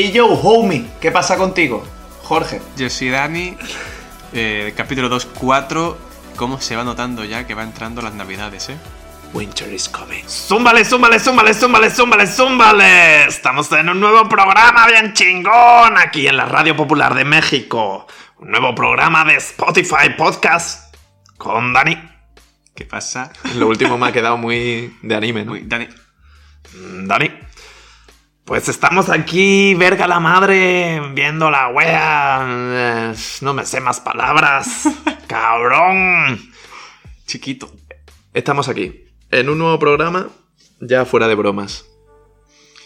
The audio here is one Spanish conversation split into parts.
Hey yo, homie, ¿qué pasa contigo? Jorge. Yo soy Dani, eh, capítulo 2.4, cómo se va notando ya que va entrando las navidades, ¿eh? Winter is coming. Zúmbale, zúmbale, zúmbale, zúmbale, zúmbale, zúmbale. Estamos en un nuevo programa bien chingón aquí en la Radio Popular de México. Un nuevo programa de Spotify Podcast con Dani. ¿Qué pasa? Lo último me ha quedado muy de anime, ¿no? Uy, Dani, Dani. Pues estamos aquí, verga la madre, viendo la wea. No me sé más palabras. Cabrón. chiquito. Estamos aquí, en un nuevo programa, ya fuera de bromas.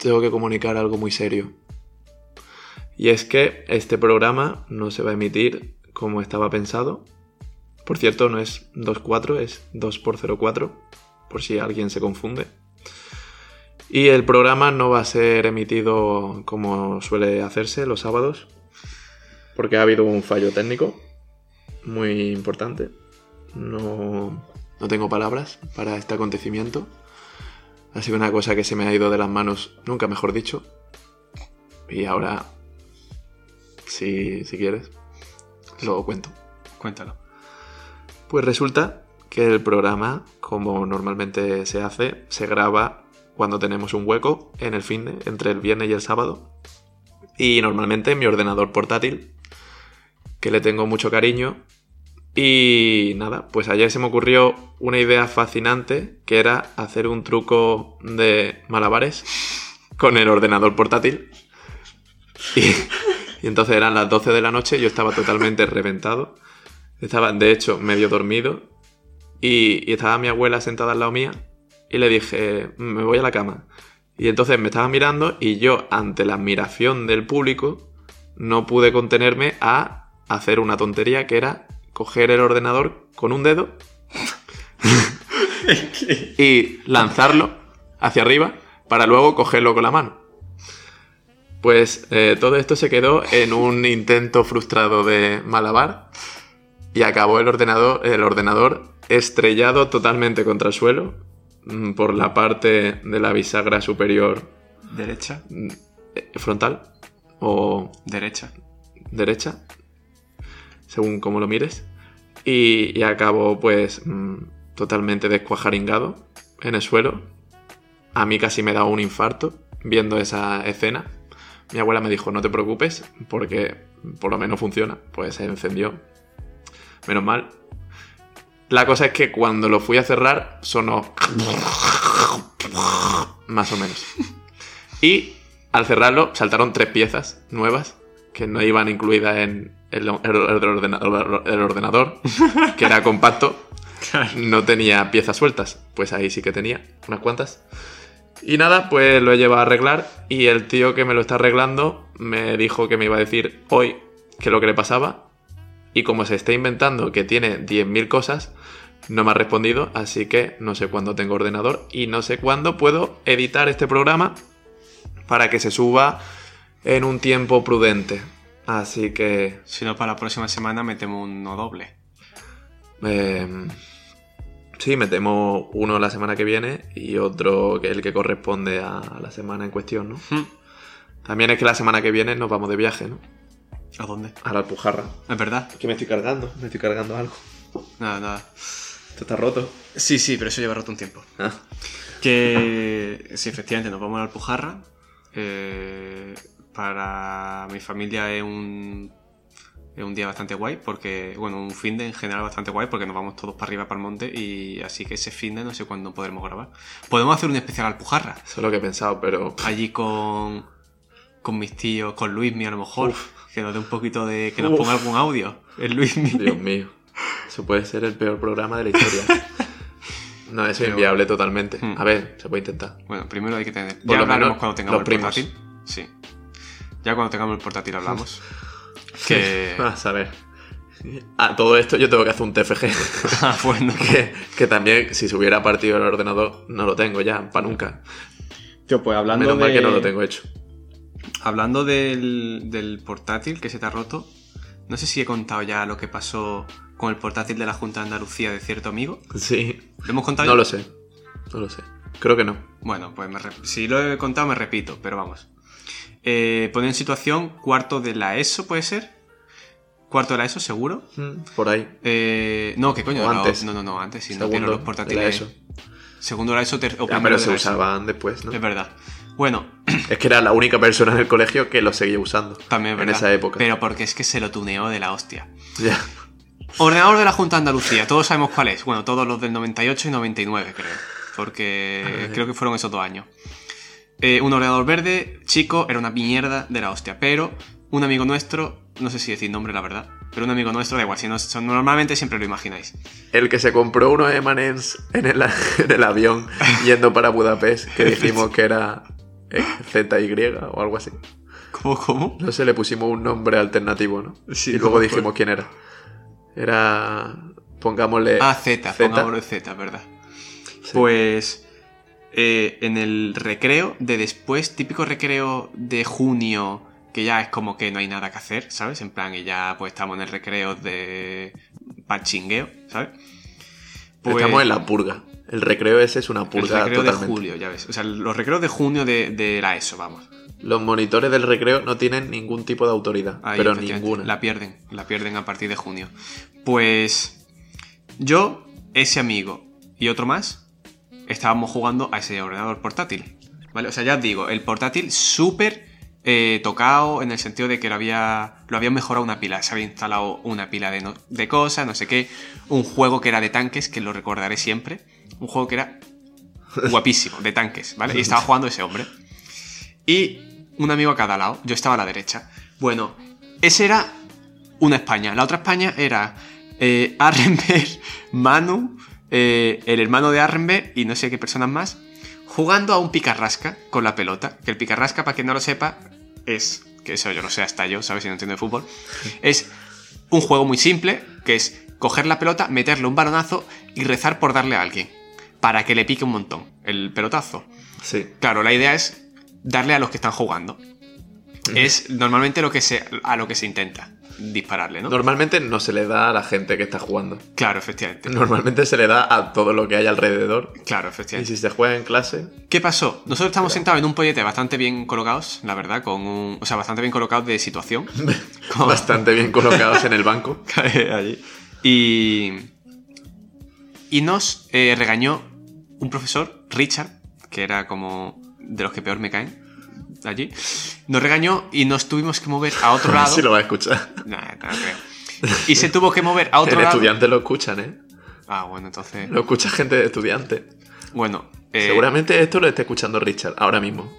Tengo que comunicar algo muy serio. Y es que este programa no se va a emitir como estaba pensado. Por cierto, no es 2.4, es 2x04, por si alguien se confunde. Y el programa no va a ser emitido como suele hacerse los sábados, porque ha habido un fallo técnico muy importante. No, no tengo palabras para este acontecimiento. Ha sido una cosa que se me ha ido de las manos, nunca mejor dicho. Y ahora, si, si quieres, lo cuento. Cuéntalo. Pues resulta que el programa, como normalmente se hace, se graba cuando tenemos un hueco en el fin de, entre el viernes y el sábado. Y normalmente en mi ordenador portátil, que le tengo mucho cariño. Y nada, pues ayer se me ocurrió una idea fascinante, que era hacer un truco de malabares con el ordenador portátil. Y, y entonces eran las 12 de la noche, yo estaba totalmente reventado. Estaba, de hecho, medio dormido. Y, y estaba mi abuela sentada al lado mía. Y le dije, me voy a la cama. Y entonces me estaba mirando y yo, ante la admiración del público, no pude contenerme a hacer una tontería que era coger el ordenador con un dedo y lanzarlo hacia arriba para luego cogerlo con la mano. Pues eh, todo esto se quedó en un intento frustrado de malabar y acabó el ordenador, el ordenador estrellado totalmente contra el suelo por la parte de la bisagra superior Derecha, eh, frontal o derecha. derecha, según como lo mires, y, y acabó pues mm, totalmente descuajaringado en el suelo. A mí casi me da un infarto viendo esa escena. Mi abuela me dijo, no te preocupes, porque por lo menos funciona. Pues se encendió. Menos mal. La cosa es que cuando lo fui a cerrar, sonó... Más o menos. Y al cerrarlo, saltaron tres piezas nuevas que no iban incluidas en el, el- el ordenador, el ordenador, que era compacto. No tenía piezas sueltas. Pues ahí sí que tenía unas cuantas. Y nada, pues lo he llevado a arreglar y el tío que me lo está arreglando me dijo que me iba a decir hoy qué es lo que le pasaba. Y como se está inventando que tiene 10.000 cosas, no me ha respondido, así que no sé cuándo tengo ordenador y no sé cuándo puedo editar este programa para que se suba en un tiempo prudente. Así que... Si no, para la próxima semana metemos uno doble. eh, sí, metemos uno la semana que viene y otro que el que corresponde a la semana en cuestión, ¿no? Hmm. También es que la semana que viene nos vamos de viaje, ¿no? ¿A dónde? A la Alpujarra. Es verdad. Que me estoy cargando, me estoy cargando algo. Nada, nada. Esto está roto. Sí, sí, pero eso lleva rato un tiempo. Ah. Que sí, efectivamente, nos vamos a la Alpujarra. Eh, para mi familia es un, es un día bastante guay, porque, bueno, un fin de en general bastante guay, porque nos vamos todos para arriba, para el monte, y así que ese fin de no sé cuándo podremos grabar. Podemos hacer un especial Alpujarra, Eso es lo que he pensado, pero... allí con, con mis tíos, con Luismi a lo mejor, que nos dé un poquito de. que nos Uf. ponga algún audio. El Luismi. Dios mío. Eso puede ser el peor programa de la historia. No, eso es inviable totalmente. Hmm. A ver, se puede intentar. Bueno, primero hay que tener. Por Ya lo hablaremos menos cuando tengamos los el primos. portátil. Sí. Ya cuando tengamos el portátil hablamos. que. A saber. A todo esto yo tengo que hacer un TFG. Ah, bueno. que, que también, si se hubiera partido el ordenador, no lo tengo ya, para nunca. Tío, pues hablando Menos mal de- que no lo tengo hecho. Hablando del, del portátil que se te ha roto, no sé si he contado ya lo que pasó con el portátil de la Junta de Andalucía de cierto amigo. Sí. ¿Lo hemos contado No ya? lo sé. No lo sé. Creo que no. Bueno, pues me si lo he contado me repito, pero vamos. Eh, poner en situación cuarto de la ESO, ¿puede ser? Cuarto de la ESO, seguro. Mm, Por ahí. Eh, no, ¿qué coño? O antes. No, no, no, antes, si no Segundo tiene los de portátiles. la ESO. Segundo de la ESO ter- o Ya, pero se ESO. usaban después, ¿no? Es verdad. Bueno, Es que era la única persona en el colegio que lo seguía usando. también es En verdad. esa época. Pero porque es que se lo tuneó de la hostia. Ya. Ordenador de la Junta de Andalucía, todos sabemos cuál es. Bueno, todos los del 98 y 99, creo. Porque creo que fueron esos dos años. Eh, un ordenador verde, chico, era una mierda de la hostia. Pero un amigo nuestro, no sé si decir nombre, la verdad, pero un amigo nuestro, da igual, si no, son- normalmente siempre lo imagináis. El que se compró unos M&M's en el, en el avión yendo para Budapest, que dijimos que era ZY o algo así. ¿Cómo, cómo? No sé, le pusimos un nombre alternativo, ¿no? Sí, y luego dijimos quién era. Era... Pongámosle... Ah, Z, Z. pongámoslo Z, ¿verdad? Sí. Pues eh, en el recreo de después, típico recreo de junio, que ya es como que no hay nada que hacer, ¿sabes? En plan, y ya pues estamos en el recreo de pachingueo, ¿sabes? Pues, Estamos en la purga. El recreo ese es una el purga recreo totalmente. de julio, ya ves. O sea, los recreos de junio de, de la ESO, vamos. Los monitores del recreo no tienen ningún tipo de autoridad, Ahí, pero ninguna. La pierden, la pierden a partir de junio. Pues yo, ese amigo y otro más, estábamos jugando a ese ordenador portátil. ¿Vale? O sea, ya os digo, el portátil súper eh, tocado en el sentido de que lo había, lo mejorado una pila. Se había instalado una pila de, no- de cosas, no sé qué. Un juego que era de tanques, que lo recordaré siempre. Un juego que era guapísimo, de tanques, ¿vale? Y estaba jugando ese hombre. Y un amigo a cada lado. Yo estaba a la derecha. Bueno, ese era una España. La otra España era eh, Arrenberg, Manu, eh, el hermano de Arrenberg y no sé qué personas más, jugando a un picarrasca con la pelota. Que el picarrasca, para quien no lo sepa, es, que eso yo no sé hasta yo, ¿sabes? Si no entiendo de fútbol, es un juego muy simple, que es coger la pelota, meterle un balonazo y rezar por darle a alguien, para que le pique un montón el pelotazo. Sí. Claro, la idea es darle a los que están jugando. Es normalmente lo que se, a lo que se intenta dispararle, ¿no? Normalmente no se le da a la gente que está jugando. Claro, efectivamente. Normalmente se le da a todo lo que hay alrededor. Claro, Y efectivamente. si se juega en clase, ¿Qué pasó? Nosotros estamos sentados en un pollete bastante bien colocados, la verdad, con un. O sea, bastante bien colocados de situación. Con- bastante bien colocados en el banco. allí. Y. Y nos eh, regañó un profesor, Richard, que era como de los que peor me caen allí. Nos regañó y nos tuvimos que mover a otro lado. si lo va a escuchar. Nah, no creo. Y se tuvo que mover a otro En lado. estudiantes lo escuchan, ¿eh? Ah, bueno, entonces. Lo escucha gente de estudiantes. Bueno. eh, Seguramente esto lo esté escuchando Richard ahora mismo.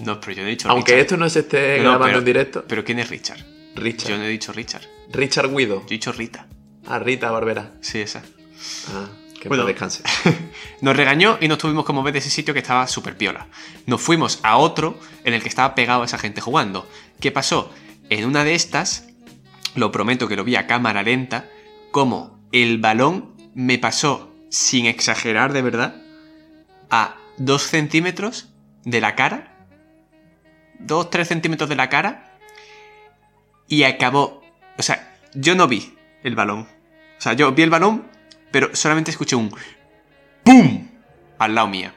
No, pero yo no he dicho Aunque Richard. esto no se esté No, grabando pero- en directo. Pero ¿quién es Richard? Richard. Yo no he dicho Richard. Richard Guido. Yo he dicho Rita. Ah, Rita Barbera. Sí, esa. Ah, que bueno. descanse. Nos regañó y nos tuvimos que mover de ese sitio que estaba súper piola. Nos fuimos a otro en el que estaba pegado esa gente jugando. ¿Qué pasó? En una de estas, lo prometo que lo vi a cámara lenta, como el balón me pasó, sin exagerar de verdad, a dos centímetros de la cara. Dos, tres centímetros de la cara. Y acabó. O sea, yo no vi el balón. O sea, yo vi el balón, pero solamente escuché un ¡Pum! Al lado mía.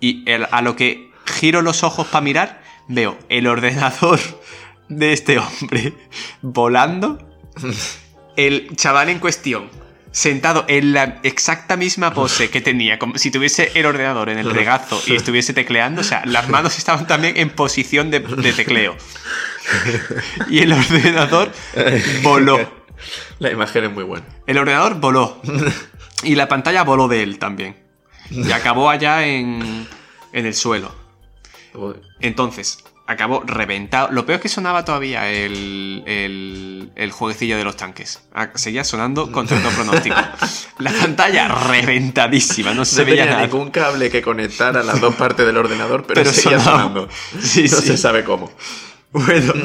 Y el- a lo que giro los ojos para mirar, veo el ordenador de este hombre volando. El chaval en cuestión, sentado en la exacta misma pose que tenía, como si tuviese el ordenador en el regazo y estuviese tecleando. O sea, las manos estaban también en posición de, de tecleo. Y el ordenador voló. La imagen es muy buena. El ordenador voló. Y la pantalla voló de él también. Y acabó allá en, en el suelo. Entonces, acabó reventado. Lo peor es que sonaba todavía el, el, el jueguecillo de los tanques. Ah, Seguía sonando contra todo pronóstico. La pantalla reventadísima, no se No veía tenía nada. ningún cable que conectara las dos partes del ordenador, pero, Pero seguía sonaba. sonando. Sí, no sí. se sabe cómo. Bueno,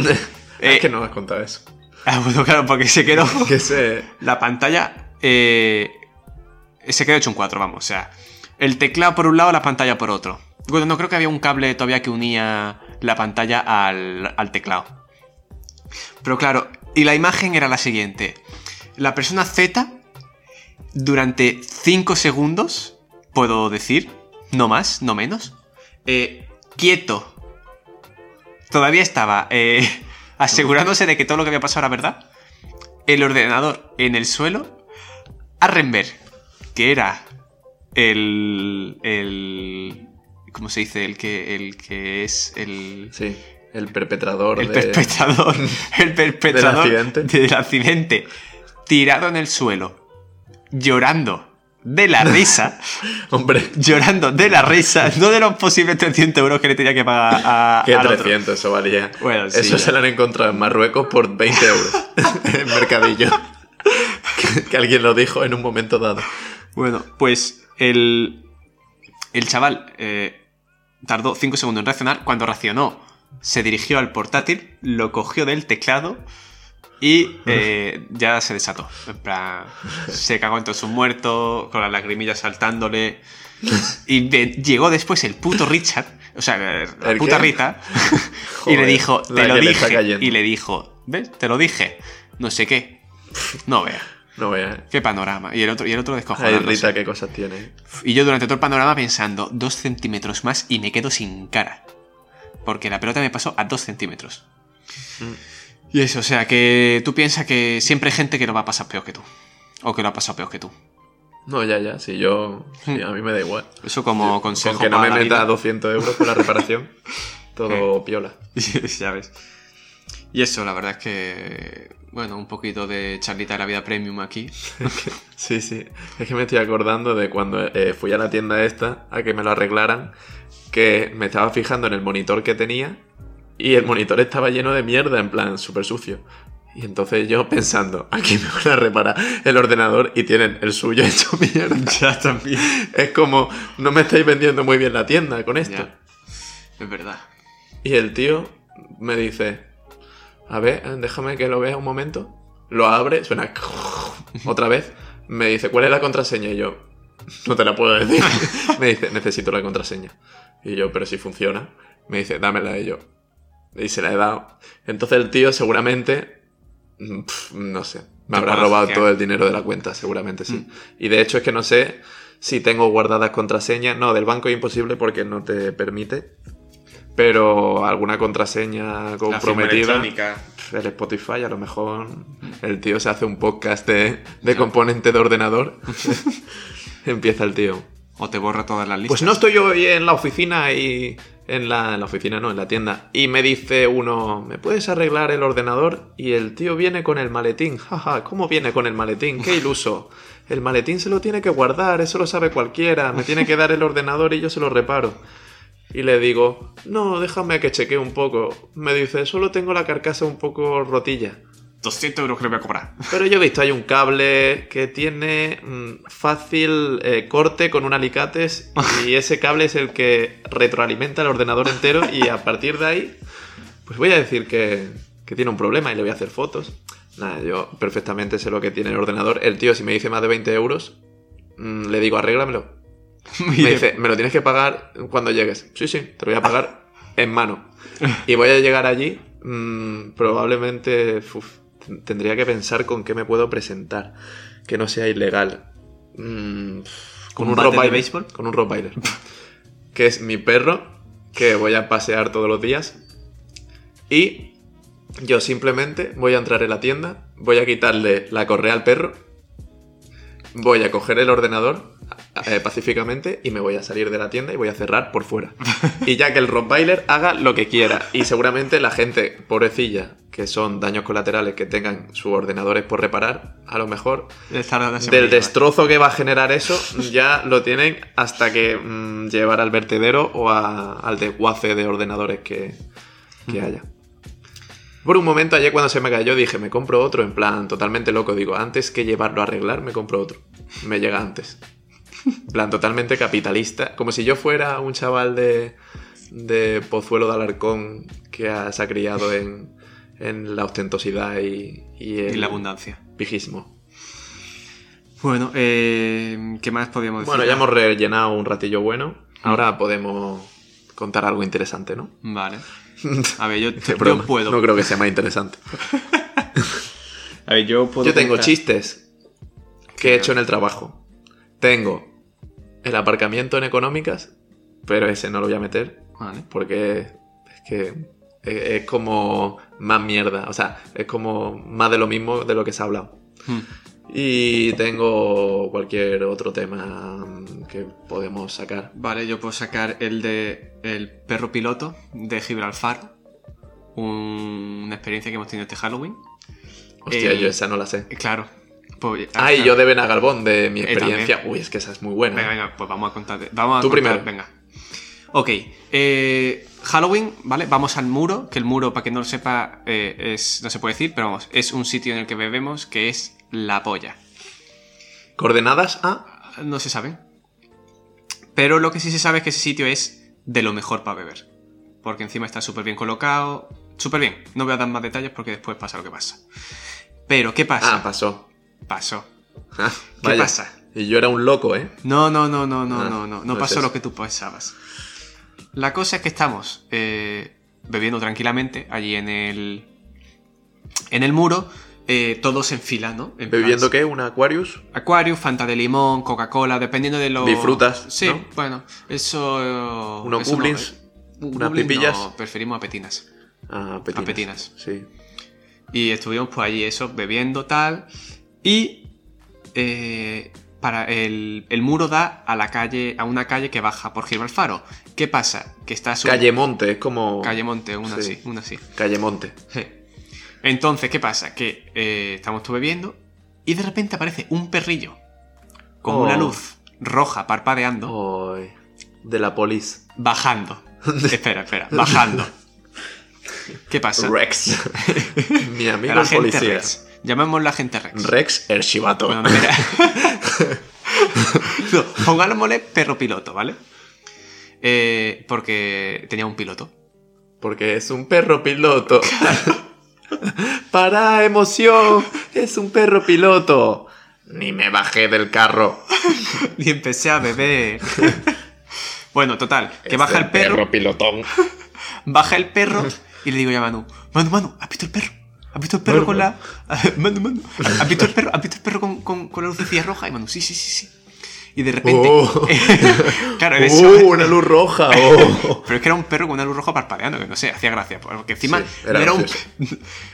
Eh, es que no me has contado eso. ah, bueno, claro, porque se quedó. Que se... La pantalla eh, se quedó hecho un 4, vamos. O sea, el teclado por un lado, la pantalla por otro. Bueno, no creo que había un cable todavía que unía la pantalla al, al teclado. Pero claro, y la imagen era la siguiente. La persona Z, durante 5 segundos, puedo decir, no más, no menos. Eh, quieto. Todavía estaba eh, asegurándose de que todo lo que había pasado era verdad. El ordenador en el suelo. Arrenberg, que era el. el. ¿Cómo se dice? El que. el que es el. Sí, el perpetrador El de... perpetrador. El perpetrador accidente. del accidente. Tirado en el suelo. Llorando de la risa. Hombre, llorando de la risa. No de los posibles 300 euros que le tenía que pagar a. ¿qué al otro. 300 eso valía? Bueno, sí, Eso ya. se lo han encontrado en Marruecos por 20 euros. en Mercadillo. que, que alguien lo dijo en un momento dado. Bueno, pues el. El chaval eh, tardó 5 segundos en reaccionar. Cuando reaccionó, se dirigió al portátil, lo cogió del teclado y eh, ya se desató. En plan, se cagó en todos sus muertos, con las lagrimillas saltándole. Y llegó después el puto Richard, o sea, la ¿El puta qué? Rita, y le dijo, te lo le dije. Y le dijo, ¿ves? Te lo dije. No sé qué. No veas. No veas. Qué panorama. Y el otro, y el otro Ay, descojonándose. Rita, qué cosas tiene. Y yo durante todo el panorama pensando, dos centímetros más y me quedo sin cara. Porque la pelota me pasó a dos centímetros. Y eso, o sea, que tú piensas que siempre hay gente que lo va a pasar peor que tú. O que lo ha pasado peor que tú. No, ya, ya. Si yo. sí, a mí me da igual. Eso como consejo Con que no me meta vida. 200 euros por la reparación, todo piola. ya ves. Y eso, la verdad es que... Bueno, un poquito de charlita de la vida premium aquí. Sí, sí. Es que me estoy acordando de cuando eh, fui a la tienda esta a que me lo arreglaran, que me estaba fijando en el monitor que tenía y el monitor estaba lleno de mierda, en plan, súper sucio. Y entonces yo pensando, aquí me van a reparar el ordenador y tienen el suyo hecho mierda. ya también. Es como, no me estáis vendiendo muy bien la tienda con esto. Ya. Es verdad. Y el tío me dice, a ver, déjame que lo vea un momento. Lo abre, suena otra vez. Me dice, ¿cuál es la contraseña? Y yo, no te la puedo decir. me dice, necesito la contraseña. Y yo, pero si funciona. Me dice, dámela. Y yo, y se la he dado. Entonces el tío seguramente, mm, no sé, me habrá robado todo el dinero de la cuenta, seguramente sí. Y de hecho es que no sé si tengo guardadas contraseñas. No, del banco es imposible porque no te permite. Pero alguna contraseña comprometida. El Spotify, a lo mejor el tío se hace un podcast de, de componente de ordenador. Empieza el tío. O te borra todas las listas. Pues no estoy yo hoy en la oficina y. En la, en la oficina, no, en la tienda. Y me dice uno, ¿me puedes arreglar el ordenador? Y el tío viene con el maletín. Jaja, ¿cómo viene con el maletín? ¡Qué iluso! El maletín se lo tiene que guardar, eso lo sabe cualquiera. Me tiene que dar el ordenador y yo se lo reparo. Y le digo, no, déjame que chequee un poco. Me dice, solo tengo la carcasa un poco rotilla. 200 euros que le voy a cobrar. Pero yo he visto, hay un cable que tiene mm, fácil eh, corte con un alicates y ese cable es el que retroalimenta el ordenador entero y a partir de ahí, pues voy a decir que, que tiene un problema y le voy a hacer fotos. Nada, yo perfectamente sé lo que tiene el ordenador. El tío, si me dice más de 20 euros, mm, le digo, arréglamelo. Me dice, me lo tienes que pagar cuando llegues. Sí, sí, te lo voy a pagar en mano. Y voy a llegar allí, mm, probablemente uf, tendría que pensar con qué me puedo presentar, que no sea ilegal. Mm, ¿Con con un de Rottweiler, béisbol? Con un Rottweiler. que es mi perro, que voy a pasear todos los días. Y yo simplemente voy a entrar en la tienda, voy a quitarle la correa al perro, voy a coger el ordenador eh, pacíficamente y me voy a salir de la tienda y voy a cerrar por fuera. Y ya que el Rottweiler haga lo que quiera. Y seguramente la gente, pobrecilla, que son daños colaterales que tengan sus ordenadores por reparar, a lo mejor del destrozo que va a generar eso, ya lo tienen hasta que mm, llevar al vertedero o a- al desguace de ordenadores que, que haya. Por un momento, ayer cuando se me cayó, dije, me compro otro, en plan, totalmente loco. Digo, antes que llevarlo a arreglar, me compro otro. Me llega antes. En plan, totalmente capitalista. Como si yo fuera un chaval de, de Pozuelo de Alarcón que ha- se ha criado en, en la ostentosidad y, y el Y la abundancia. pijismo. Bueno, eh, ¿qué más podíamos decir? Bueno, ya hemos rellenado un ratillo bueno. Ahora podemos contar algo interesante, ¿no? Vale. A ver, yo, yo broma. puedo. No creo que sea más interesante. A ver, yo puedo. Yo tengo contar- chistes que he hecho en el trabajo. Tengo el aparcamiento en económicas pero ese no lo voy a meter Vale. porque es que es, como más mierda, o sea, es como más de lo mismo de lo que se ha hablado. Hmm. Y tengo cualquier otro tema mm, que podemos sacar. Vale, yo puedo sacar el de el perro piloto de Gibraltar. Un- una experiencia que hemos tenido este Halloween. Hostia, Eh, yo esa no la sé. Claro. Pues, Ah, y yo de Bena Garbón, de mi experiencia. Uy, es que esa es muy buena. Venga, venga, pues vamos a contar. Vamos a Tú contar- primero. Venga. Ok. eh, Halloween, ¿vale? Vamos al muro, que el muro, para quien no lo sepa, eh, es. no se puede decir, pero vamos, es un sitio en el que bebemos que es la polla. ¿Coordenadas a? No se sabe. Pero lo que sí se sabe es que ese sitio es de lo mejor para beber. Porque encima está súper bien colocado. Súper bien. No voy a dar más detalles porque después pasa lo que pasa. Pero, ¿qué pasa? Ah, pasó. Pasó. Ah, ¿Qué vaya. pasa? Y yo era un loco, ¿eh? No, no, no, no, no, Ah, no, no. No es pasó lo que tú pensabas. La cosa es que estamos eh, bebiendo tranquilamente allí en el. En el muro. eh, todos en fila, ¿no? En plan, ¿Bebiendo qué? ¿Un Aquarius? Aquarius, Fanta de limón, Coca-Cola, dependiendo de lo. Disfrutas, Sí, ¿no? bueno, eso. ¿Unos eso no, goblins? eh, un ¿Unas pipillas? No, preferimos a petinas. Ah, petinas. A petinas. Sí. Y estuvimos pues allí, eso, bebiendo tal. Y. eh, para el, el muro da a la calle, a una calle que baja por Gibralfaro. ¿Qué pasa? Que está su- Calle Monte, es como. Calle Monte, una Sí. así, una así. Calle Monte. Sí. Entonces, ¿qué pasa? Que eh, estamos tú bebiendo y de repente aparece un perrillo con Oh. una luz roja parpadeando, de la polis. bajando. espera, espera, bajando. ¿Qué pasa? Rex. Mi amigo La el gente policía. Rex. Llamémosle la gente Rex. Rex el chivato. Bueno, no, mira. no, pongámosle perro piloto, ¿vale? Eh, porque tenía un piloto. Porque es un perro piloto. Para emoción, es un perro piloto. Ni me bajé del carro. Y empecé a beber. bueno, total, que Es baja el perro, pilotón. baja el perro y le digo ya a Manu, Manu, Manu, ¿has visto el perro? ¿Has visto el perro Manu, con la... Manu, Manu, ¿has visto el perro? ¿Has visto el perro con, con, con la lucecilla roja? Y Manu, sí, sí, sí, sí. Y de repente... Oh. claro, en. ¡Uh, una luz roja! oh. Pero es que era un perro con una luz roja parpadeando, que no sé, hacía gracia. Porque encima Sí, no era era un...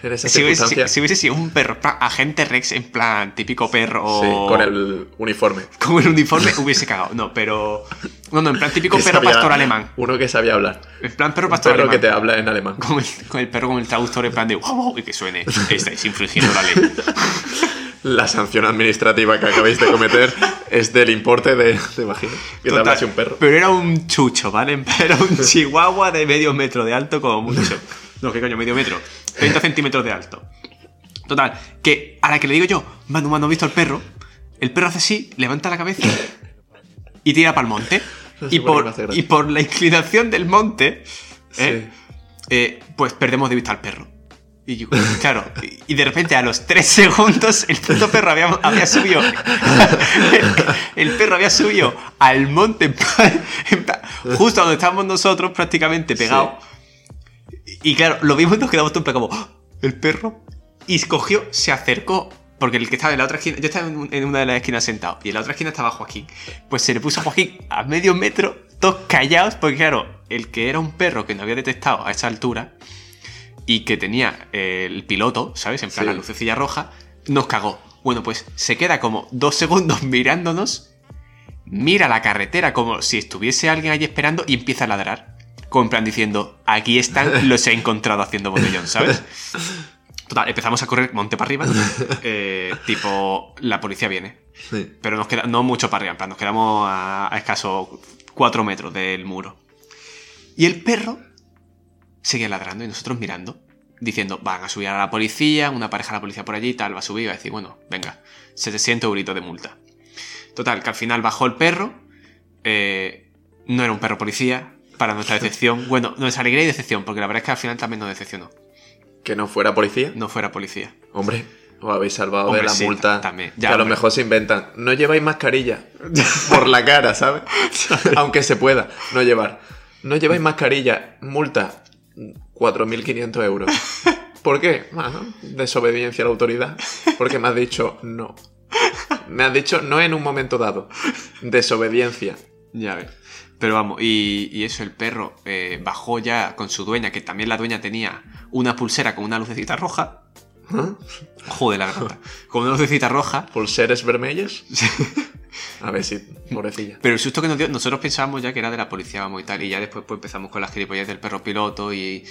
En esa Si hubiese, si- si hubiese sido un perro, plan, agente Rex, en plan típico perro. Sí, con el uniforme. con el uniforme, hubiese cagado. No, pero. No, no, en plan típico Que perro sabía- pastor alemán. Uno que sabía hablar. En plan perro pastor perro que alemán. te habla en alemán. Con el, con el perro con el traductor en plan de wow, wow, y que suene. Estáis infringiendo la ley. La sanción administrativa que acabáis de cometer es del importe de, vagina. Que te Total, hablase un perro. Pero era un chucho, ¿vale? Era un chihuahua de medio metro de alto, como mucho. No, ¿qué coño? Medio metro. 30 centímetros de alto. Total, que a la que le digo yo, Manu, Manu, ¿has visto al perro? El perro hace así, levanta la cabeza y tira para el monte. Y por y por la inclinación del monte, ¿eh? Sí. Eh, pues perdemos de vista al perro. Y yo, claro, y- de repente a los tres segundos el puto perro había, había subido. El, el perro había subido al monte, en plan- en plan, justo donde estábamos nosotros, prácticamente pegados. Y claro, lo vimos y nos quedamos todos como, "¡Ah! el perro. Y escogió, se acercó. Porque el que estaba en la otra esquina, yo estaba en una de las esquinas sentado y en la otra esquina estaba Joaquín. Pues se le puso a Joaquín a medio metro, todos callados, porque claro, el que era un perro que no había detectado a esa altura y que tenía eh, el piloto, ¿sabes? En plan Sí. la lucecilla roja, nos cagó. Bueno, pues se queda como dos segundos mirándonos, mira la carretera como si estuviese alguien allí esperando y empieza a ladrar. Como en plan diciendo, aquí están, los he encontrado haciendo botellón, ¿sabes? Total, empezamos a correr monte para arriba. eh, tipo, la policía viene. Sí. Pero nos queda, no mucho para arriba, en plan, nos quedamos a, a escaso 4 metros del muro. Y el perro seguía ladrando y nosotros mirando, diciendo, van a subir a la policía, una pareja de la policía por allí y tal, va a subir y va a decir, bueno, venga, 700 euritos de multa. Total, que al final bajó el perro, eh, no era un perro policía, para nuestra decepción, bueno, nuestra alegría y decepción, porque la verdad es que al final también nos decepcionó, Que no fuera policía. no fuera policía. Hombre, os habéis salvado Hombre, de la sí, multa. también. que Ya, a lo mejor se inventan. No lleváis mascarilla. por la cara, ¿sabes? Aunque se pueda no llevar. No lleváis mascarilla. Multa. 4.500 euros. ¿Por qué? Bueno, desobediencia a la autoridad. Porque me has dicho no. Me has dicho no en un momento dado. Desobediencia. Ya ves. Pero vamos, y, y eso, el perro eh, bajó ya con su dueña, que también la dueña tenía una pulsera con una lucecita roja. ¿Ah? Joder, la garganta. Con una lucecita roja. ¿Pulseres vermellas? A ver si, pobrecilla. Pero el susto que nos dio, nosotros pensábamos ya que era de la policía, vamos y tal. Y ya después pues, empezamos con las gilipollas del perro piloto y.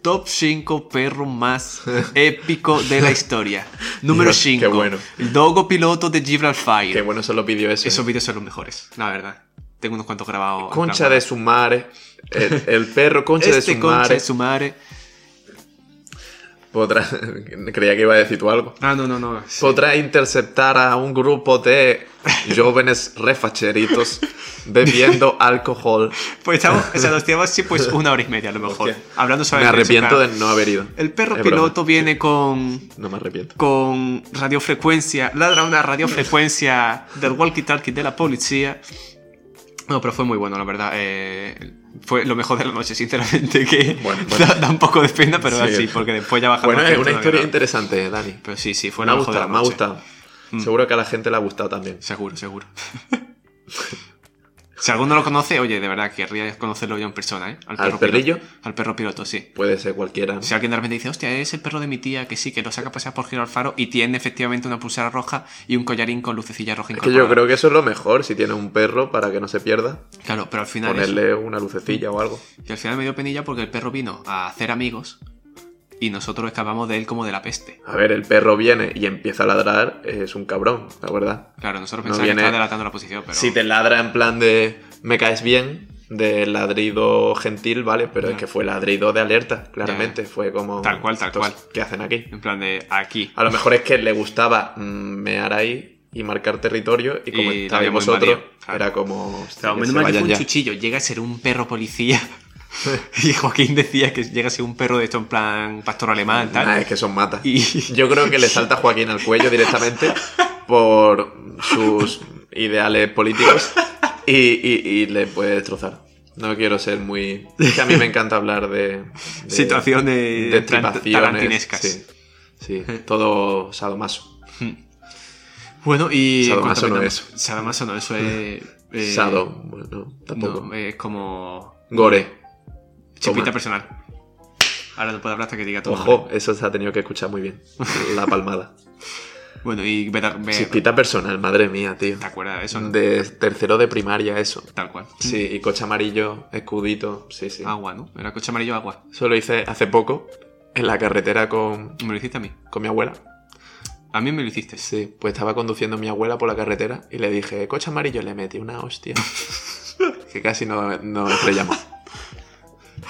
Top 5 perros más épico de la historia. Número Dios, 5. qué bueno. El dogo piloto de Gibraltar. Qué bueno son los vídeos esos. Esos vídeos son los mejores, la verdad. Tengo unos cuantos grabados. Concha de su madre. El, el perro concha de Este su concha madre. de su madre. Podrá... Creía que iba a decir tú algo. Ah, no, no, no. sí. Podrá interceptar a un grupo de jóvenes refacheritos bebiendo alcohol. Pues estamos, o sea, nos tiramos así pues una hora y media a lo mejor. Hostia. Hablando sobre Me arrepiento de no haber ido. El perro Es broma. piloto viene con No me arrepiento. con radiofrecuencia, ladra una radiofrecuencia del walkie-talkie de la policía. No, pero fue muy bueno, la verdad. eh, fue lo mejor de la noche, sinceramente, que Bueno, bueno. Da, da un poco de pena, pero Sí. así, porque después ya bajamos. Bueno, es una historia interesante, Dani. Pero sí, sí, fue Me ha lo mejor de la gustado, me ha gustado. Mm. Seguro que a la gente le ha gustado también. Seguro, seguro. si alguno lo conoce, oye, de verdad, querría conocerlo yo en persona, ¿eh? ¿Al piloto. perrillo? Al perro piloto, sí. Puede ser cualquiera. Si alguien de repente dice, hostia, es el perro de mi tía, que sí, que lo saca a pasear por Giro al Faro y tiene efectivamente una pulsera roja y un collarín con lucecilla roja Es que yo creo que eso es lo mejor, si tiene un perro para que no se pierda, Claro, pero al final. eso- ponerle una lucecilla o algo. Y al final me dio penilla porque el perro vino a hacer amigos y nosotros escapamos de él como de la peste. A ver, el perro viene y empieza a ladrar, es un cabrón, la verdad. Claro, nosotros No viene- que estaba delatando la posición, pero. Si te ladra en plan de me caes bien, de ladrido gentil, vale, pero es que fue ladrido de alerta, claramente. Fue como. Tal cual, tal "Estos, cual". ¿Qué hacen aquí? En plan de aquí. A lo mejor es que le gustaba mm, mear ahí y marcar territorio, y como Y estábamos vosotros, claro. era como. hostia, Claro, que menos se mal que vayan fue un ya. chuchillo. Llega a ser un perro policía. y Joaquín decía que llega a ser un perro de esto en plan pastor alemán, tal. Ah, es que son matas. Y- Yo creo que le salta a Joaquín al cuello directamente por sus ideales políticos y, y- y le puede destrozar. No quiero ser muy... Es que a mí me encanta hablar de... de Situaciones de tarantinescas. Sí, sí, todo sadomaso. Bueno, y. Sadomaso no es. Sadomaso no, eso es. eh, Sado, bueno, tampoco. No, es como. Gore. Chipita personal. Ahora no puedo hablar hasta que diga todo. Ojo, eso se ha tenido que escuchar muy bien. La palmada. Bueno, y Chispita personal, madre mía, tío. ¿Te acuerdas de eso? no? De tercero de primaria, eso. Tal cual. Sí, y coche amarillo, escudito, sí, sí. Agua, ¿no? Era coche amarillo agua. Eso lo hice hace poco en la carretera con, Me lo hiciste a mí. con mi abuela. A mí me lo hiciste. Sí, pues estaba conduciendo mi abuela por la carretera y le dije, coche amarillo, le metí una hostia. que casi no, no estrellamos.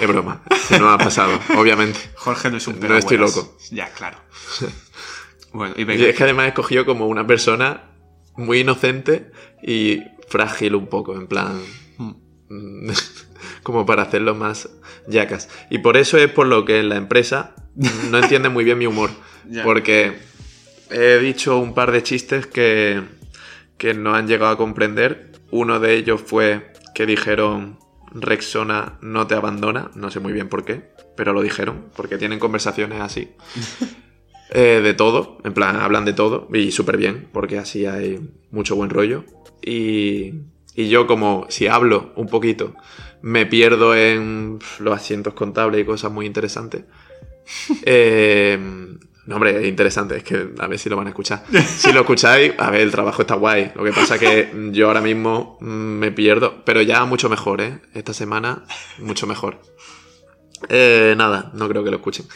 Es broma, se nos ha pasado, obviamente. Jorge no es un No estoy buenas. loco. Ya, claro. bueno, y Y es que además he escogido como una persona muy inocente y frágil un poco, en plan... Mm. como para hacerlo más yacas. Y por eso es por lo que la empresa no entiende muy bien mi humor. Porque he dicho un par de chistes que, que no han llegado a comprender. Uno de ellos fue que dijeron Rexona no te abandona. No sé muy bien por qué, pero lo dijeron, porque tienen conversaciones así. Eh, de todo, en plan, hablan de todo y súper bien, porque así hay mucho buen rollo. Y, y yo como si hablo un poquito, me pierdo en los asientos contables y cosas muy interesantes. Eh, no, hombre, es interesante, es que a ver si lo van a escuchar. Si lo escucháis, a ver, el trabajo está guay. Lo que pasa es que yo ahora mismo mm, me pierdo, pero ya mucho mejor, ¿eh? Esta semana, mucho mejor. Eh, nada, no creo que lo escuchen.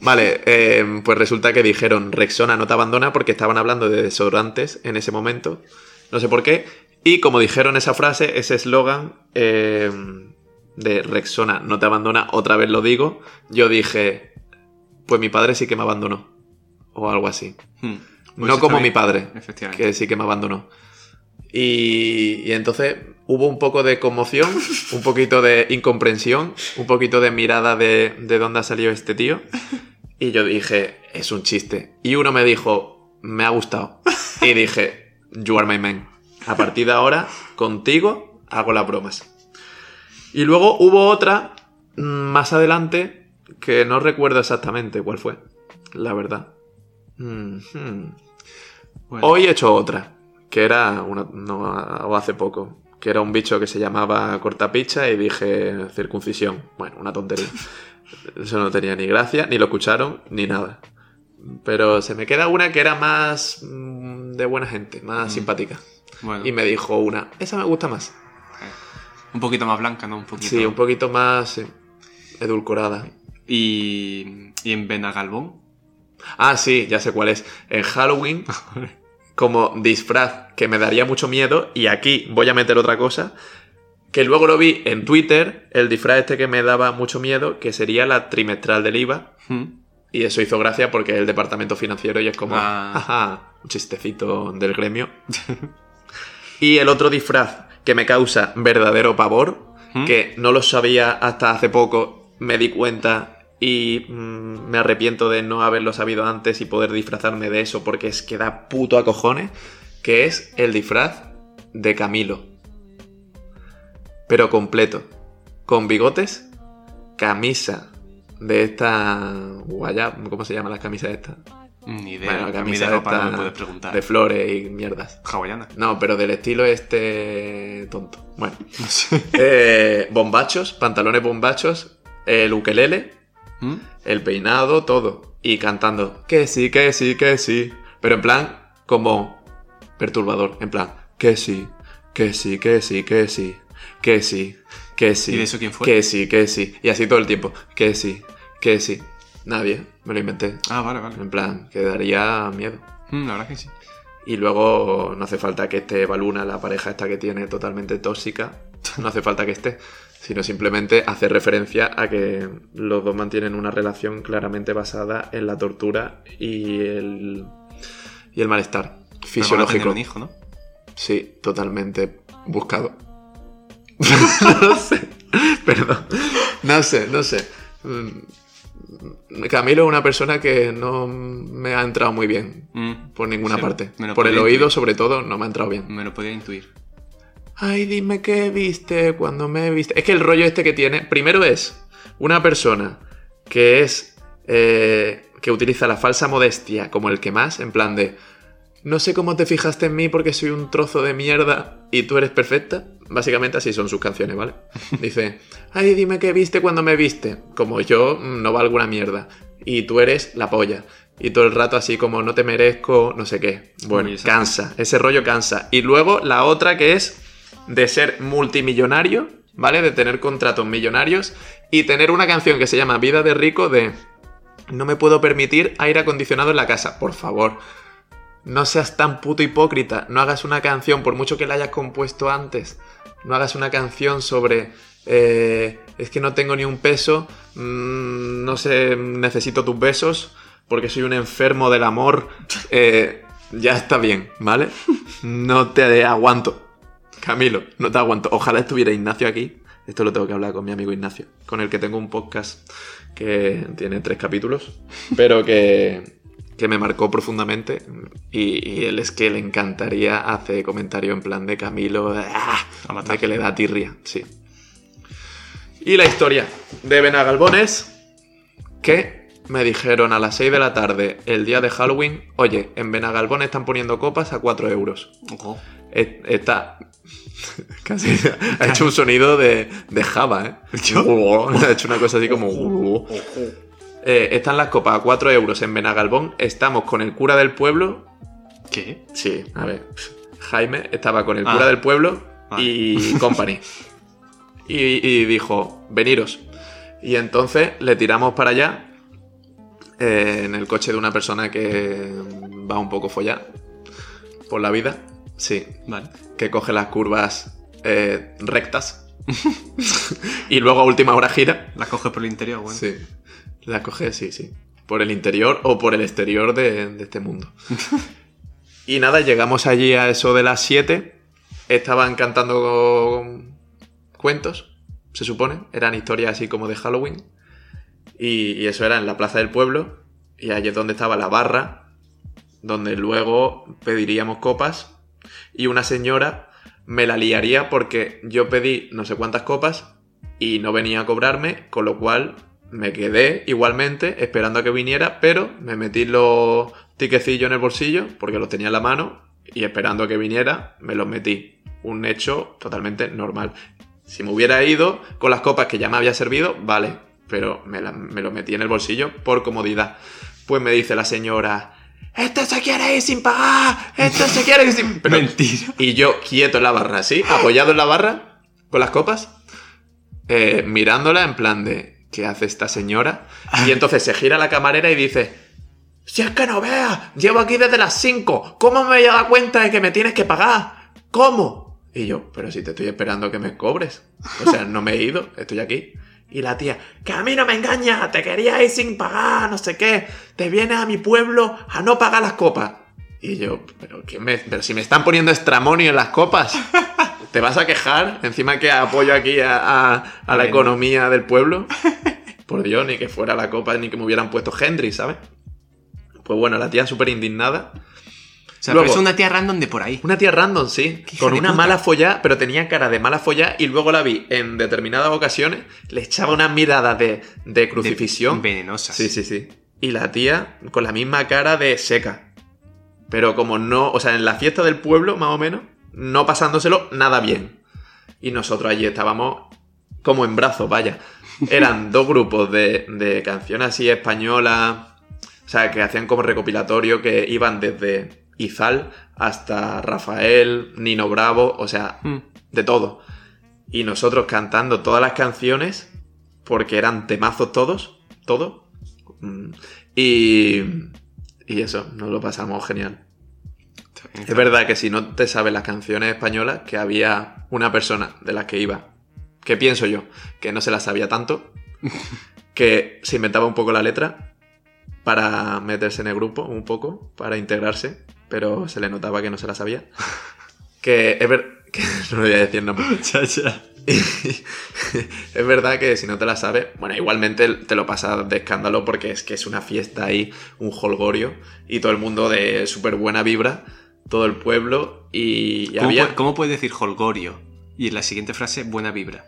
Vale, eh, pues resulta que dijeron Rexona no te abandona porque estaban hablando de desodorantes en ese momento. No sé por qué. Y como dijeron esa frase, ese eslogan eh, de Rexona no te abandona, otra vez lo digo, yo dije, pues mi padre sí que me abandonó. O algo así. Mm. Pues no está como mi padre, Efectivamente. que sí que me abandonó. Y, y entonces hubo un poco de conmoción, un poquito de incomprensión, un poquito de mirada de, de dónde ha salido este tío. Y yo dije, es un chiste. Y uno me dijo, me ha gustado. Y dije, you are my man. A partir de ahora, contigo hago las bromas. Y luego hubo otra mm, más adelante que no recuerdo exactamente cuál fue, la verdad. Mm, hmm. Bueno, Hoy he hecho otra, que era una, no, o hace poco, que era un bicho que se llamaba cortapicha y dije circuncisión. Bueno, una tontería. Eso no tenía ni gracia, ni lo escucharon, ni nada. Pero se me queda una que era más mm, de buena gente, más simpática. Bueno, Y me dijo una, esa me gusta más. un poquito más blanca, ¿no? Un poquito. Sí, un poquito más sí, edulcorada. Y, y en Benagalbón. Ah, sí, ya sé cuál es. En Halloween, como disfraz que me daría mucho miedo, y aquí voy a meter otra cosa, que luego lo vi en Twitter, el disfraz este que me daba mucho miedo, que sería la trimestral del IVA, Mm. y eso hizo gracia porque es el departamento financiero y es como, Ah. ajá, un chistecito del gremio. y el otro disfraz que me causa verdadero pavor, ¿Mm? que no lo sabía hasta hace poco, me di cuenta y mm, me arrepiento de no haberlo sabido antes y poder disfrazarme de eso porque es que da puto a cojones, que es el disfraz de Camilo. Pero completo, con bigotes, camisa de esta guaya, ¿cómo se llaman las camisas estas? Ni idea. Bueno, camisa de ropa no me esta- puedes preguntar. de flores y mierdas. Hawaiana. No, pero del estilo este tonto. Bueno. Eh, bombachos, pantalones bombachos, el ukelele, ¿Mm? el peinado, todo. Y cantando, que sí, que sí, que sí. Pero en plan, como perturbador. En plan, que sí, que sí, que sí, que sí, que sí, que sí. ¿Y de eso quién fue? Que sí, que sí. Y así todo el tiempo, que sí, que sí. Nadie, me lo inventé. Ah, vale, vale. En plan, que daría miedo. Mm, la verdad que sí. Y luego no hace falta que esté Baluna, la pareja esta que tiene totalmente tóxica. No hace falta que esté. Sino simplemente hace referencia a que los dos mantienen una relación claramente basada en la tortura y el, y el malestar Pero van a tener fisiológico. un hijo, ¿no? Sí, totalmente buscado. no sé. Perdón. No sé, no sé. Mm, Camilo es una persona que no me ha entrado muy bien Mm, por ninguna Sí, parte. Por el oído, intuir. sobre todo, no me ha entrado bien. me lo podía intuir. Ay, dime qué viste cuando me viste. Es que el rollo este que tiene, primero es una persona que es. eh, que utiliza la falsa modestia como el que más, en plan de. No sé cómo te fijaste en mí porque soy un trozo de mierda y tú eres perfecta. Básicamente así son sus canciones, ¿vale? Dice, ay, dime qué viste cuando me viste. Como yo mm, no valgo una mierda. Y tú eres la polla. Y todo el rato así como no te merezco, no sé qué. Bueno, cansa. Ese rollo cansa. Y luego la otra que es de ser multimillonario, ¿vale? De tener contratos millonarios y tener una canción que se llama Vida de Rico de no me puedo permitir aire acondicionado en la casa, por favor. No seas tan puto hipócrita, no hagas una canción, por mucho que la hayas compuesto antes, no hagas una canción sobre eh, es que no tengo ni un peso, mm, no sé, necesito tus besos, porque soy un enfermo del amor. eh, ya está bien, ¿vale? No te aguanto. Camilo, no te aguanto. Ojalá estuviera Ignacio aquí. Esto lo tengo que hablar con mi amigo Ignacio, con el que tengo un podcast que tiene tres capítulos, pero que, que me marcó profundamente. Y, y él es que le encantaría hacer comentario en plan de Camilo, ¡ah! De que le da tirria, sí. Y la historia de Benagalbón es que me dijeron a las 6 de la tarde, el día de Halloween, oye, en Benagalbón están poniendo copas a 4 euros. Ojo. E- Está. Casi ha hecho un sonido de, de Java, ¿eh? ha hecho una cosa así como. Eh, están las copas a 4 euros en Benagalbón. Estamos con el cura del pueblo. ¿Qué? Sí, a ver. Jaime estaba con el Ah. cura del pueblo Vale. y company. Y, y dijo, veniros. Y entonces le tiramos para allá eh, en el coche de una persona que va un poco follada por la vida. Sí, Vale. que coge las curvas eh, rectas y luego a última hora gira. Las coges por el interior, bueno. Sí, las coge, sí, sí. Por el interior o por el exterior de, de este mundo. y nada, llegamos allí a eso de las 7. Estaban cantando cuentos, se supone. Eran historias así como de Halloween. Y, y eso era en la plaza del pueblo. Y allí es donde estaba la barra, donde luego pediríamos copas. Y una señora me la liaría porque yo pedí no sé cuántas copas y no venía a cobrarme, con lo cual me quedé igualmente esperando a que viniera, pero me metí los tiquecillos en el bolsillo porque los tenía en la mano y esperando a que viniera me los metí. un hecho totalmente normal. Si me hubiera ido con las copas que ya me había servido, vale, pero me, me lo metí en el bolsillo por comodidad. Pues me dice la señora, este se quiere ir sin pagar, este se quiere ir sin... Pero- Mentira. Y yo quieto en la barra, así, apoyado en la barra, con las copas, eh, mirándola en plan de, ¿qué hace esta señora? Y entonces se gira la camarera y dice, si es que no veas, llevo aquí desde las 5, ¿cómo me he dado cuenta de que me tienes que pagar? ¿Cómo? Y yo, pero si te estoy esperando que me cobres. O sea, no me he ido, estoy aquí. Y la tía, que a mí no me engañas, te quería ir sin pagar, no sé qué. Te vienes a mi pueblo a no pagar las copas. Y yo, pero, ¿qué me- pero si me están poniendo estramonio en las copas, ¿te vas a quejar? Encima que apoyo aquí a, a- a la economía del pueblo. Por Dios, ni que fuera la copa, ni que me hubieran puesto Henry, ¿sabes? Pues bueno, la tía súper indignada. O sea, Luego- pero es una tía random de por ahí. Una tía random, sí. Con de una puta. mala follá, pero tenía cara de mala follá y luego la vi en determinadas ocasiones, le echaba una mirada de, de crucifixión. Venenosas. Sí, sí, sí. Y la tía con la misma cara de seca. Pero como no, o sea, en la fiesta del pueblo, más o menos, no pasándoselo nada bien. Y nosotros allí estábamos como en brazos, vaya. Eran dos grupos de, de canciones así españolas, o sea, que hacían como recopilatorio, que iban desde Izal hasta Rafael, Nino Bravo, o sea, Mm. de todo. Y nosotros cantando todas las canciones, porque eran temazos todos, todo. Mm, Y, y eso, nos lo pasamos genial. Es verdad que si no te sabes las canciones españolas, que había una persona de las que iba, que pienso yo, que no se las sabía tanto, que se inventaba un poco la letra para meterse en el grupo, un poco, para integrarse, pero se le notaba que no se la sabía. Que es verdad... Que no voy a decir nombre. Ya, ya. es verdad que si no te la sabes, bueno, igualmente te lo pasas de escándalo porque es que es una fiesta ahí, un holgorio, y todo el mundo de súper buena vibra, todo el pueblo, y, y ¿Cómo, había... puede- cómo puedes decir holgorio? Y en la siguiente frase, buena vibra.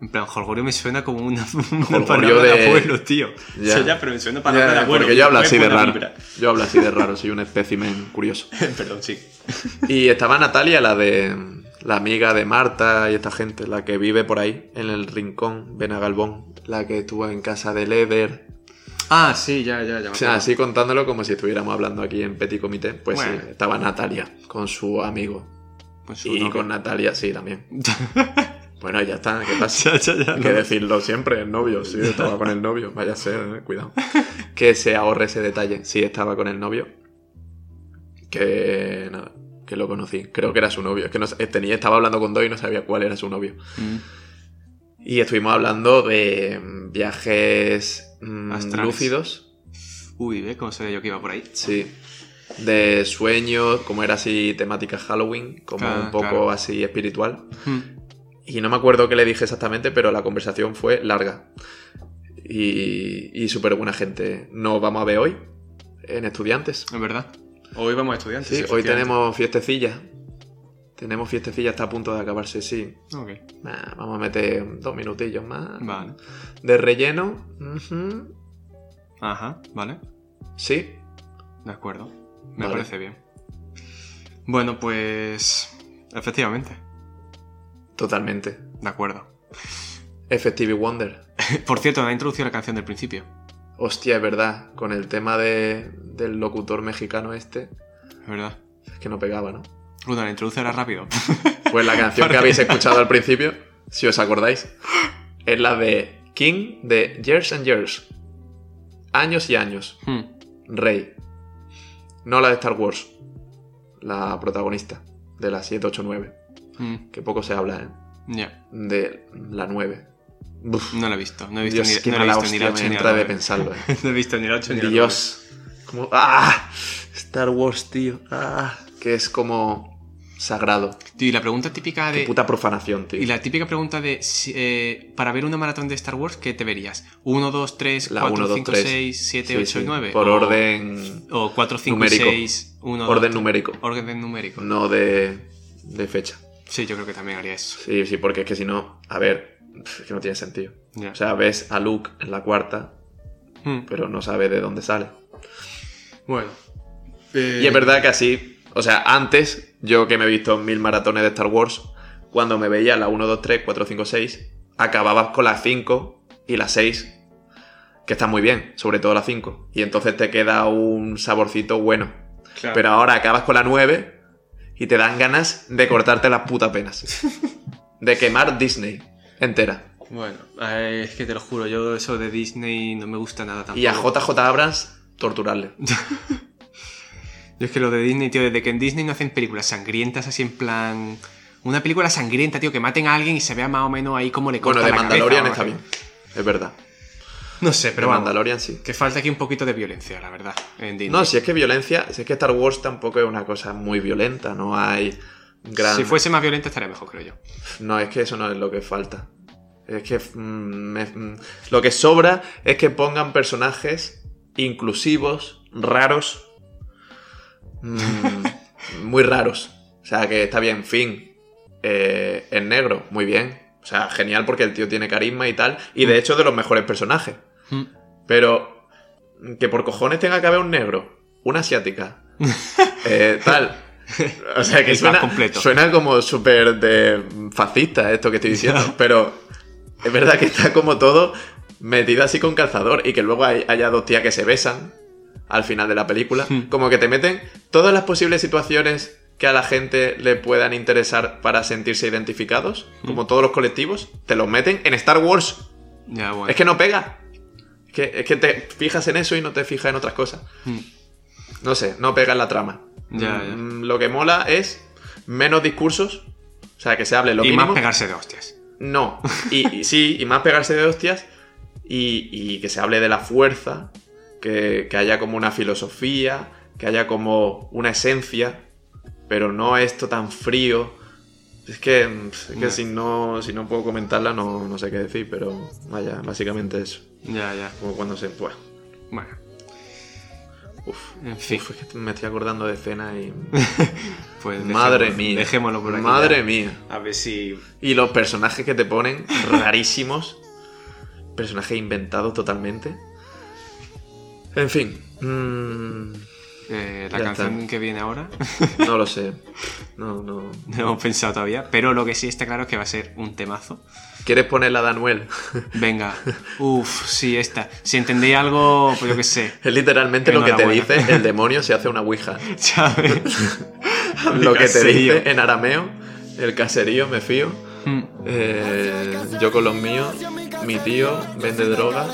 En plan, holgorio me suena como una, una palabra de... de- abuelo, tío. Ya. O sea, ya, pero me suena Ya, palabra de abuelo. porque yo hablo así de raro. vibra. Yo hablo así de raro, soy un espécimen curioso. Perdón, sí. Y estaba Natalia, la de la amiga de Marta y esta gente, la que vive por ahí, en el rincón, Benagalbón, la que estuvo en casa de Leder. Ah, sí, ya, ya, ya. O sea, así contándolo como si estuviéramos hablando aquí en Petit Comité, pues Bueno. sí, estaba Natalia con su amigo. Pues su Y con Natalia, sí, también. Bueno, ya está, ¿qué pasa? ya, ya, ya. Hay que decirlo siempre, el novio, sí, estaba con el novio, vaya a ser, eh, cuidado. Que se ahorre ese detalle, sí, estaba con el novio. Que nada, que lo conocí, creo que era su novio, es que no, sé, tenía, estaba hablando con dos y no sabía cuál era su novio. Mm. Y estuvimos hablando de mm, viajes mm, lúcidos, Uy, ¿ves cómo sabía yo que iba por ahí? sí, de sueños, como era así temática Halloween, como un poco claro. así espiritual. Mm. Y no me acuerdo qué le dije exactamente, pero la conversación fue larga. Y, y súper buena gente. Nos vamos a ver hoy en estudiantes. Es verdad. Hoy vamos a estudiantes. Sí, hoy tenemos fiestecilla. Tenemos fiestecilla, está a punto de acabarse, sí. Ok, Nah, vamos a meter dos minutillos más. vale. De relleno. Ajá, vale. Sí. De acuerdo. Me Vale. parece bien. Bueno, pues. Efectivamente. Totalmente. De acuerdo. Effective Wonder. Por cierto, me ha introducido la canción del principio. Hostia, es verdad. Con el tema de, del locutor mexicano este. Es verdad. Es que no pegaba, ¿no? Bruno, la introduce ahora rápido. Pues la canción que habéis escuchado al principio, si os acordáis, es la de King de Years and Years. Años y años. Hmm. Rey. No la de Star Wars. La protagonista de la 789. Hmm. Que poco se habla, ¿eh? Ya. De la 9. Uf, No la he visto. No he visto Dios, ni, qué no he visto ni la hostia 8 me ni la entra de 9. pensarlo, ¿eh? No he visto ni la 8 ni la Dios. Como... ¡Ah! Star Wars, tío. ¡Ah! Que es como sagrado. 9. Tío, y la pregunta típica Qué de. puta profanación, tío. Y la típica pregunta de eh, para ver una maratón de Star Wars, ¿qué te verías? ¿1, 2, 3, La 4, 1, 2, 5, 3. 6, 7, Sí, 8 sí, y 9? Por o, orden. O 4, 5, numérico. 6, 1, Orden numérico. Orden numérico. No de, de fecha. Sí, yo creo que también haría eso. Sí, sí, porque es que si no, a ver, es que no tiene sentido. Ya. O sea, ves a Luke en la cuarta, Hmm. pero no sabes de dónde sale. Bueno. Eh, Y es verdad que así, o sea, antes, yo que me he visto mil maratones de Star Wars, cuando me veía la 1, 2, 3, 4, 5, 6, acababas con la 5 y la 6, que está muy bien, sobre todo la 5. Y entonces te queda un saborcito bueno. Claro. Pero ahora acabas con la 9 y te dan ganas de cortarte las putas penas. De quemar Disney entera. Bueno, eh, es que te lo juro, yo eso de Disney no me gusta nada tampoco. Y a JJ Abrams torturarle. Yo es que lo de Disney, tío, desde que en Disney no hacen películas sangrientas así en plan... Una película sangrienta, tío, que maten a alguien y se vea más o menos ahí cómo le Bueno, cortan de la Mandalorian cabeza, está bien. Es verdad. No sé, Pero de vamos, Mandalorian sí. que falta aquí un poquito de violencia, la verdad, en. No, si es que violencia, si es que Star Wars tampoco es una cosa muy violenta, no hay gran... Si fuese más violenta estaría mejor, creo yo. No, es que eso no es lo que falta. Es que mm, me- mm, lo que sobra es que pongan personajes inclusivos, raros, mm, muy raros. O sea, que está bien, Finn eh, es negro, muy bien. O sea, genial porque el tío tiene carisma y tal. Y de hecho, de los mejores personajes. Mm. Pero que por cojones tenga que haber un negro, una asiática, eh, tal. O sea, que suena, completo. suena como súper de fascista esto que estoy diciendo, pero es verdad que está como todo metido así con calzador y que luego hay- haya dos tías que se besan al final de la película. Hmm. Como que te meten todas las posibles situaciones que a la gente le puedan interesar para sentirse identificados, Hmm. como todos los colectivos, te los meten en Star Wars. Bueno. Es que no pega. Es que, es que te fijas en eso y no te fijas en otras cosas. Mm. No sé, no pega en la trama. Ya, ya. Mm, Lo que mola es menos discursos. O sea, que se hable lo y mínimo. más pegarse de hostias. No. Y, y sí, y más pegarse de hostias. Y, y que se hable de la fuerza. Que, que haya como una filosofía. Que haya como una esencia. Pero no esto tan frío. Es que, es que si, no, si no puedo comentarla no, no sé qué decir. Pero vaya, básicamente eso. Ya, ya. Como cuando se... Pues, Bueno, uf. en fin. Uf, es que me estoy acordando de escena y... Pues Madre mía. Dejémoslo por aquí. Madre ya. mía. A ver si. Y los personajes que te ponen, rarísimos. Personajes inventados totalmente. En fin. mm, eh, la Ya canción está. que viene ahora. no lo sé. No, no. no hemos pensado todavía. Pero lo que sí está claro es que va a ser un temazo. ¿Quieres ponerla de Anuel? Venga. Uff, sí, esta. Si entendéis algo, pues yo qué sé. Es literalmente lo que te dice el demonio se hace una ouija. ¿Sabes? lo que te dice en arameo, el caserío, me fío. Mm. Eh, yo con los míos, mi tío vende droga.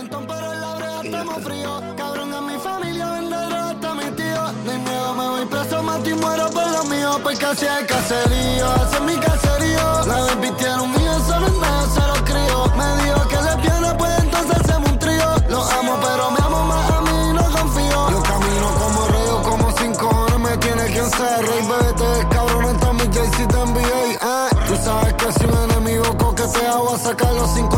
Y muero por lo mío. Porque así es caserío, ese es mi caserío. La un mío, solo en medio se lo crío. Me dijo que le tiene, pues entonces hacemos un trío. Lo amo, pero me amo más a mí, no confío. Yo camino como rey, o como sin cojones me tiene quien ser rey. Bebé, te cabrón, está mi Jay-Z te NBA. Eh. Tú sabes que si un enemigo coquetea, voy a sacar los cinco